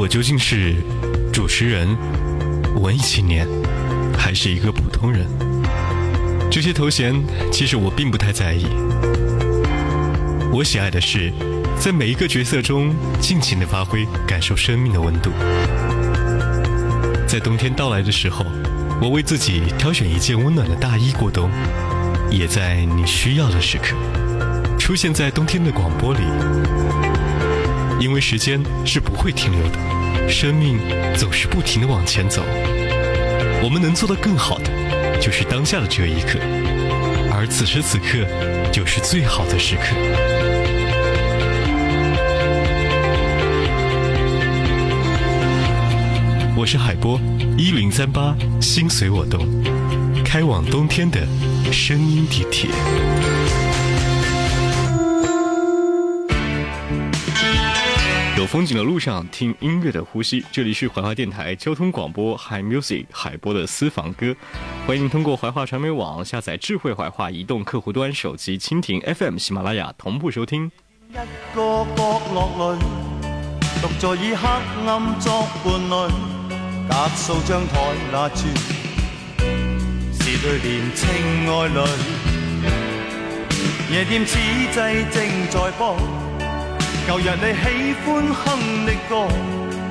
我究竟是主持人、文艺青年，还是一个普通人？这些头衔其实我并不太在意。我喜爱的是，在每一个角色中尽情的发挥，感受生命的温度。在冬天到来的时候，我为自己挑选一件温暖的大衣过冬；也在你需要的时刻，出现在冬天的广播里。因为时间是不会停留的，生命总是不停的往前走。我们能做的更好的，就是当下的这一刻，而此时此刻，就是最好的时刻。我是海波，一零三八，心随我动，开往冬天的声音地铁。有风景的路上，听音乐的呼吸。这里是怀化电台交通广播，Hi Music，海波的私房歌。欢迎您通过怀化传媒网下载智慧怀化移动客户端、手机蜻蜓 FM、喜马拉雅同步收听。一个角落里，独坐以黑暗作伴侣，隔数张台那处，是对年青爱侣。夜店此际正在播。旧日你喜欢哼的歌，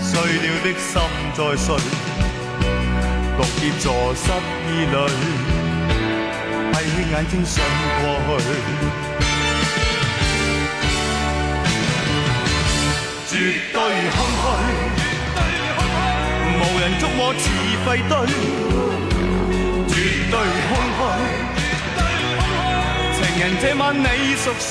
碎了的心在碎，独跌坐失意里，闭起眼睛想过去，绝对空虚，无人捉摸似废堆，绝对空虚，情人这晚你熟睡。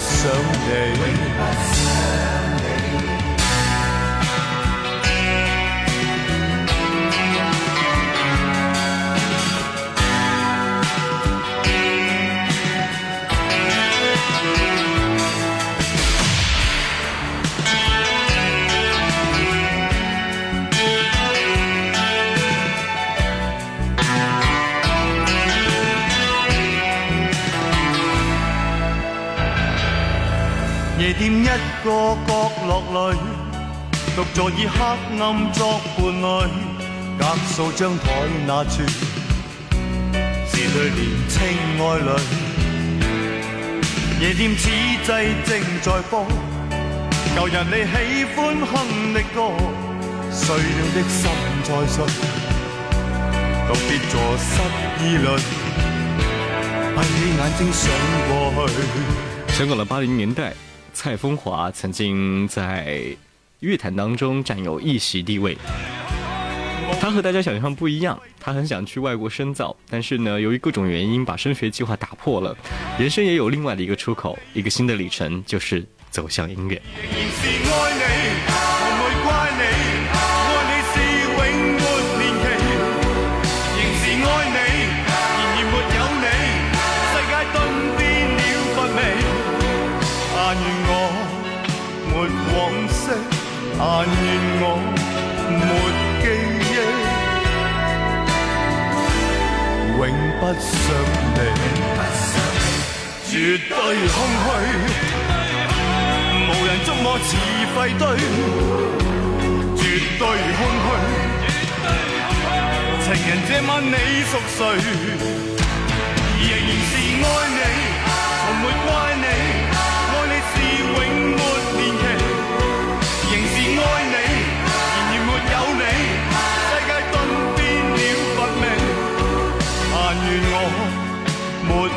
永店一个角落里，独坐以黑暗作伴侣，隔数张台那处，是对年青爱侣。夜店此际正在播，旧日你喜欢哼的歌，碎了的心在碎，独别坐失意里，闭起眼睛想过去。香港的八零年代。蔡风华曾经在乐坛当中占有一席地位。他和大家想象不一样，他很想去外国深造，但是呢，由于各种原因把升学计划打破了。人生也有另外的一个出口，一个新的里程，就是走向音乐。不想你。绝对空虚，无人捉我似废堆。绝对空虚，情人这晚你熟睡，仍然是爱你，从没怪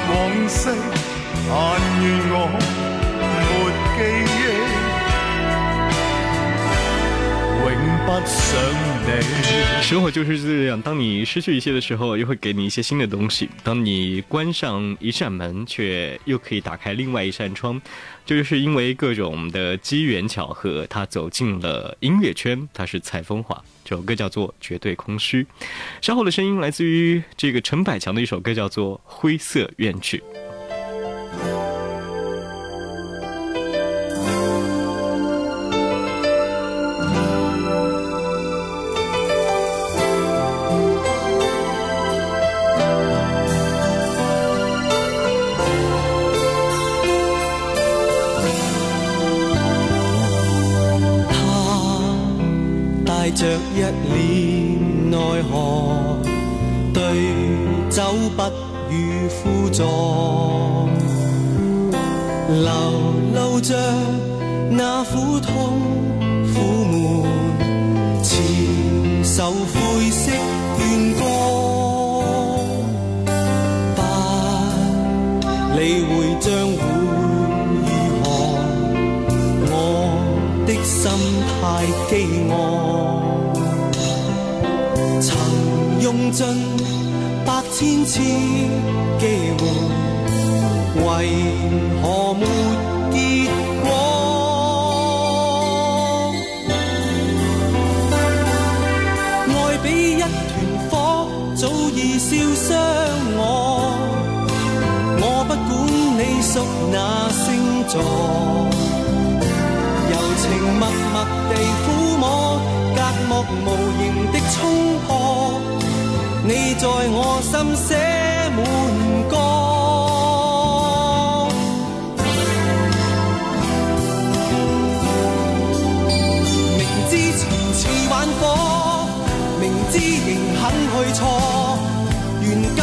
往昔，但愿我没记忆，永不想。生活就是这样，当你失去一切的时候，又会给你一些新的东西；当你关上一扇门，却又可以打开另外一扇窗。这就是因为各种的机缘巧合，他走进了音乐圈。他是蔡风华，这首歌叫做《绝对空虚》。稍后的声音来自于这个陈百强的一首歌，叫做《灰色怨曲》。着一脸奈何，对酒不予辅助，流露着那苦痛苦闷，前受灰色怨歌，不理会将尽百千次。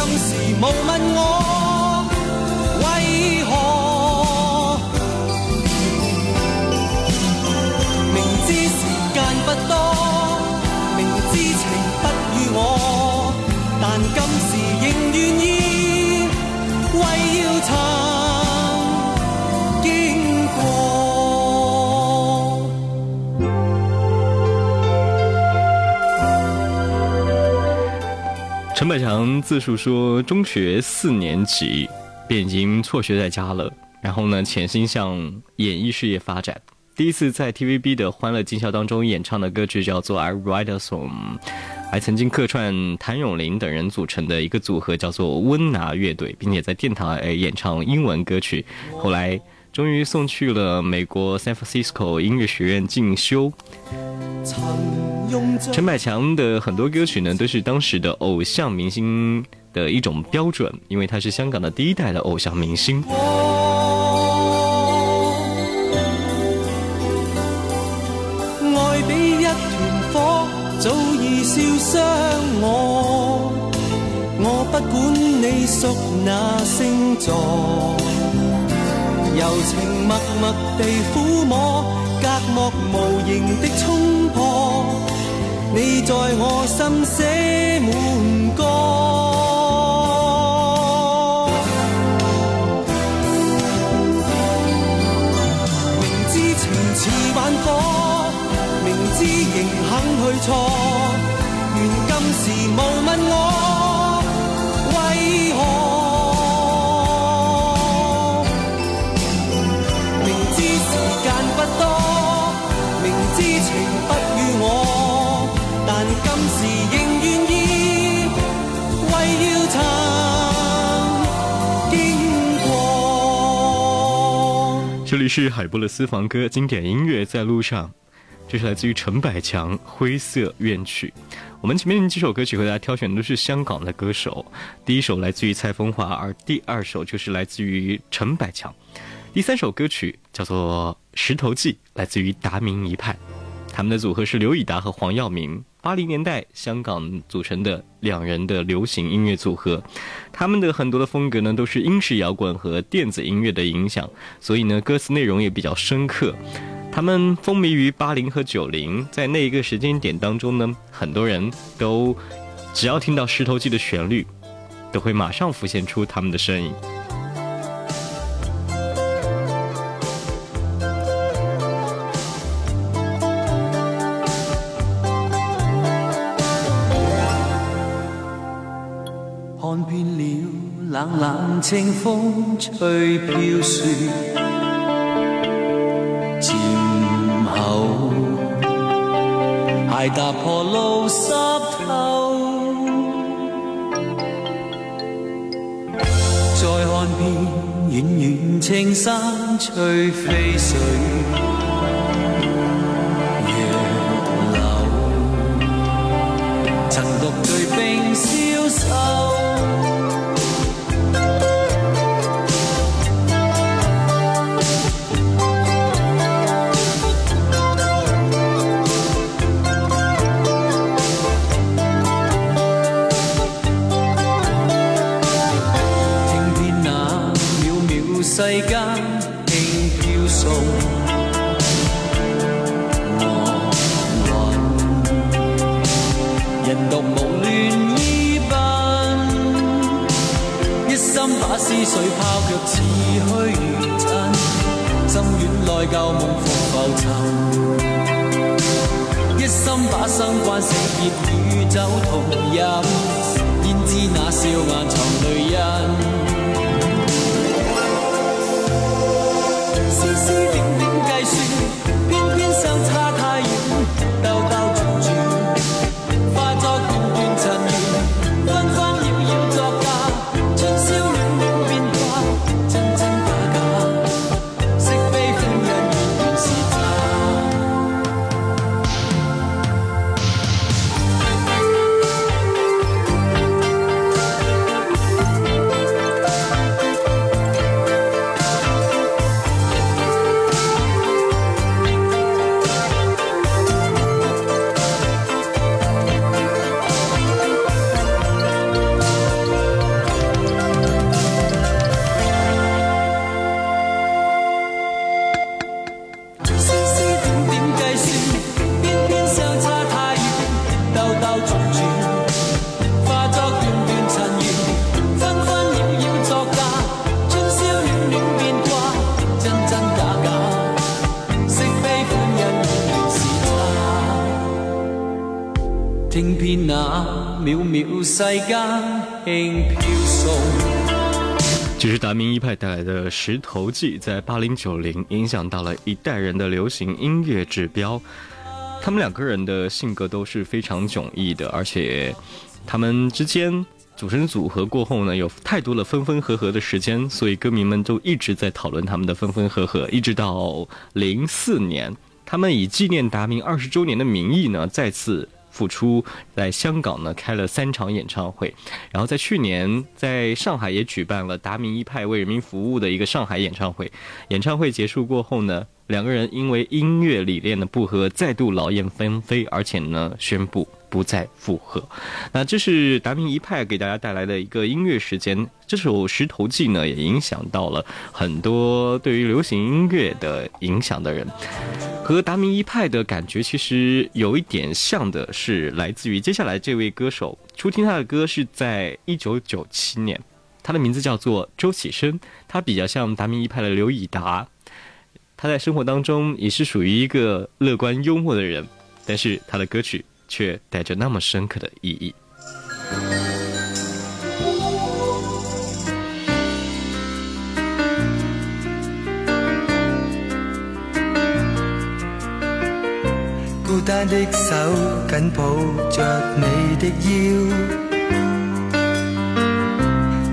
今时无问我陈百强自述说，中学四年级便已经辍学在家了，然后呢，潜心向演艺事业发展。第一次在 TVB 的《欢乐今宵》当中演唱的歌曲叫做《I Write a Song》。还曾经客串谭咏麟等人组成的一个组合，叫做温拿乐队，并且在电台演唱英文歌曲。后来终于送去了美国 San Francisco 音乐学院进修。陈百强的很多歌曲呢，都是当时的偶像明星的一种标准，因为他是香港的第一代的偶像明星。爱比一团火。早已烧伤我，我不管你属哪星座，柔情默默地抚摸，隔膜无形的，你在我心写满这里是海波的私房歌，经典音乐在路上。这是来自于陈百强《灰色怨曲》。我们前面几首歌曲和大家挑选的都是香港的歌手，第一首来自于蔡枫华，而第二首就是来自于陈百强。第三首歌曲叫做《石头记》，来自于达明一派。他们的组合是刘以达和黄耀明，八零年代香港组成的两人的流行音乐组合。他们的很多的风格呢，都是英式摇滚和电子音乐的影响，所以呢，歌词内容也比较深刻。他们风靡于八零和九零，在那一个时间点当中呢，很多人都只要听到《石头记》的旋律，都会马上浮现出他们的身影。清风吹飘雪，渐后鞋踏破路湿透，再看遍远远青山翠飞水。水心远内旧梦复浮沉。一心把生关死劫与酒同饮，焉知那笑颜藏泪印。这是达明一派带来的《石头记》，在八零九零影响到了一代人的流行音乐指标。他们两个人的性格都是非常迥异的，而且他们之间组成组合过后呢，有太多的分分合合的时间，所以歌迷们都一直在讨论他们的分分合合，一直到零四年，他们以纪念达明二十周年的名义呢，再次。复出在香港呢开了三场演唱会，然后在去年在上海也举办了达明一派为人民服务的一个上海演唱会。演唱会结束过后呢，两个人因为音乐理念的不合，再度劳燕分飞，而且呢宣布。不再复合，那这是达明一派给大家带来的一个音乐时间。这首《石头记》呢，也影响到了很多对于流行音乐的影响的人。和达明一派的感觉其实有一点像的是，来自于接下来这位歌手。初听他的歌是在一九九七年，他的名字叫做周启生，他比较像达明一派的刘以达。他在生活当中也是属于一个乐观幽默的人，但是他的歌曲。却带着那么深刻的意义。孤单的手紧抱着你的腰，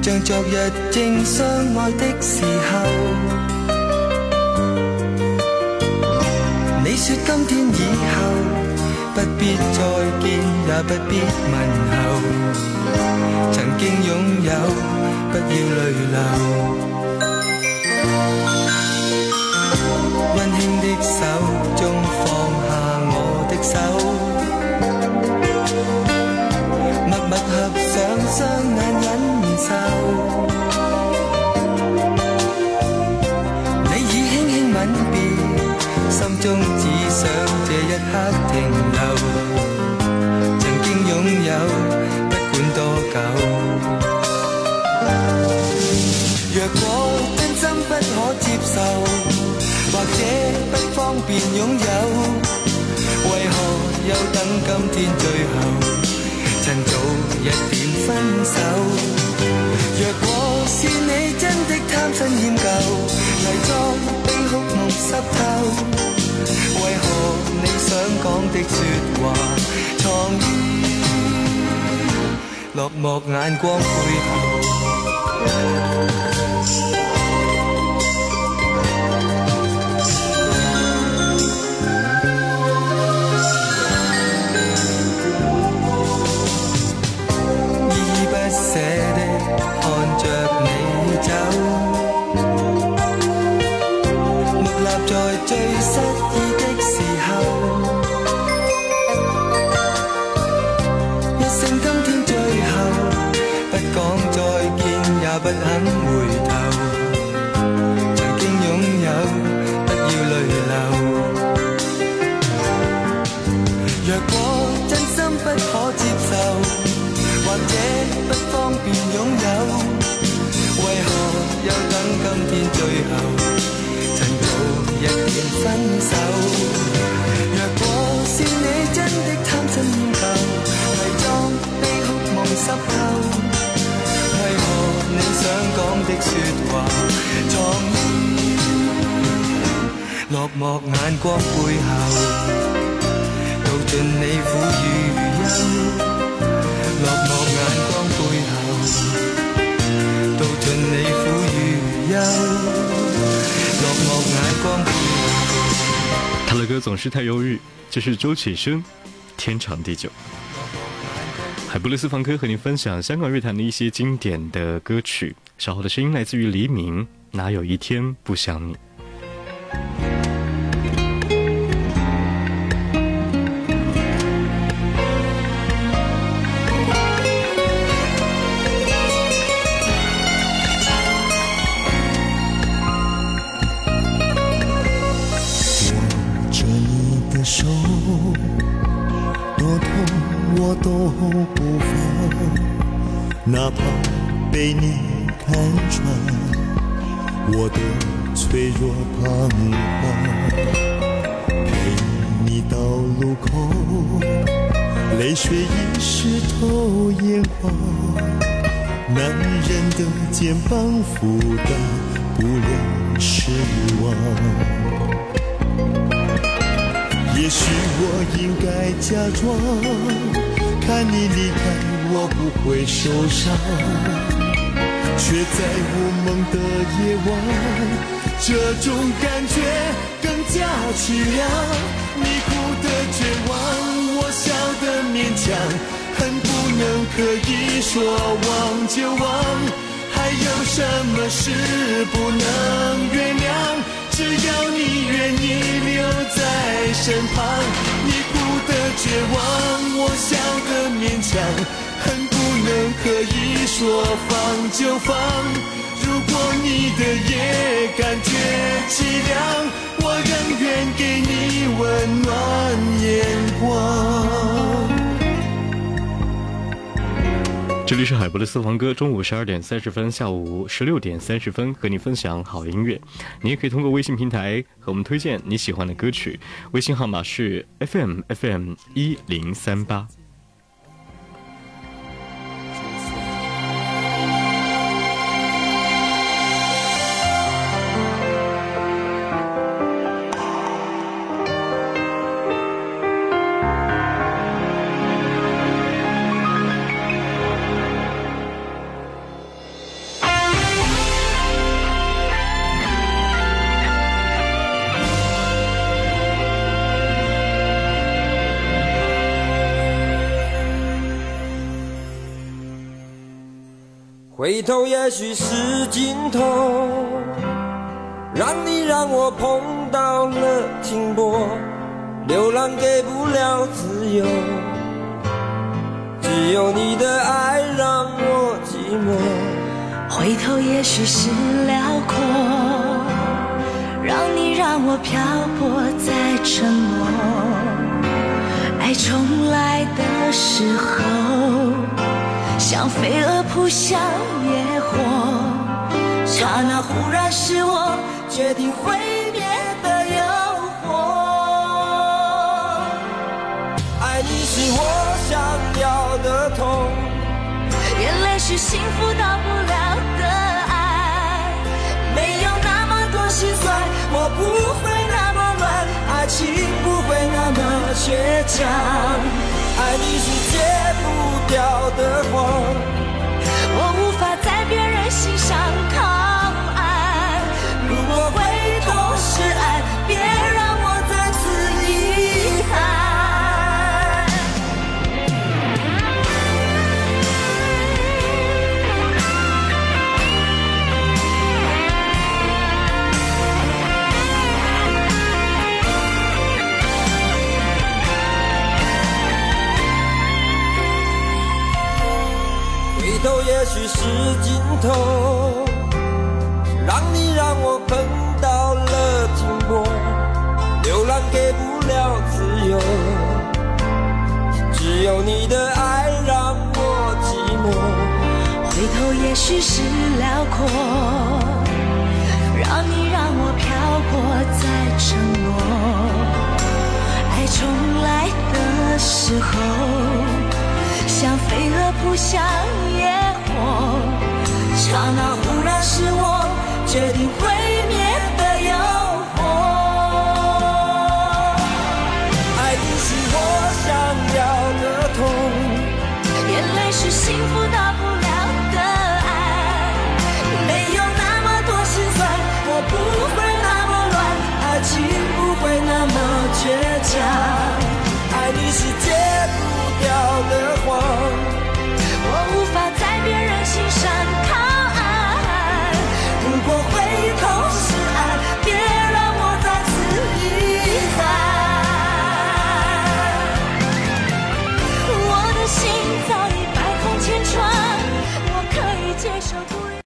像昨日正相爱的时候。说今天以后。不必再见，也不必问候。曾经拥有，不要泪流。今天最后，趁早一点分手。若果是你真的贪新厌旧，泥妆冰哭梦湿透，为何你想讲的说话藏于落寞眼光背后？后。落寞眼光背后，道尽你苦与忧。落寞眼光背后，道尽你苦与忧。落寞眼光背后。他的歌总是太忧郁，这是周启生，《天长地久》。海布勒斯房客和您分享香港乐坛的一些经典的歌曲。小候的声音来自于黎明哪有一天不想你。握着你的手多痛我都不会哪怕被你看穿我的脆弱彷徨，陪你到路口，泪水已湿透眼眶，男人的肩膀负担不了失望。也许我应该假装看你离开。我不会受伤，却在无梦的夜晚，这种感觉更加凄凉。你哭的绝望，我笑的勉强，恨不能可以说忘就忘，还有什么事不能原谅？只要你愿意留在身旁，你哭的绝望，我笑的勉强。能可以说放就放，如果你的夜感觉凄凉，我愿给你温暖眼光。这里是海波的私房歌，中午十二点三十分，下午十六点三十分，和你分享好音乐。你也可以通过微信平台和我们推荐你喜欢的歌曲，微信号码是 FM FM 一零三八。头也许是尽头，让你让我碰到了停泊，流浪给不了自由，只有你的爱让我寂寞。回头也许是辽阔，让你让我漂泊在沉默，爱重来的时候。像飞蛾扑向野火，刹那忽然是我决定毁灭的诱惑。爱你是我想要的痛，眼泪是幸福到不了的爱，没有那么多心酸，我不会那么乱，爱情不会那么倔强，爱你是掉的谎，许是尽头，让你让我碰到了停泊，流浪给不了自由，只有你的爱让我寂寞。回头也许是辽阔，让你让我漂泊在承诺。爱重来的时候，像飞蛾扑向野刹那忽然是我决定回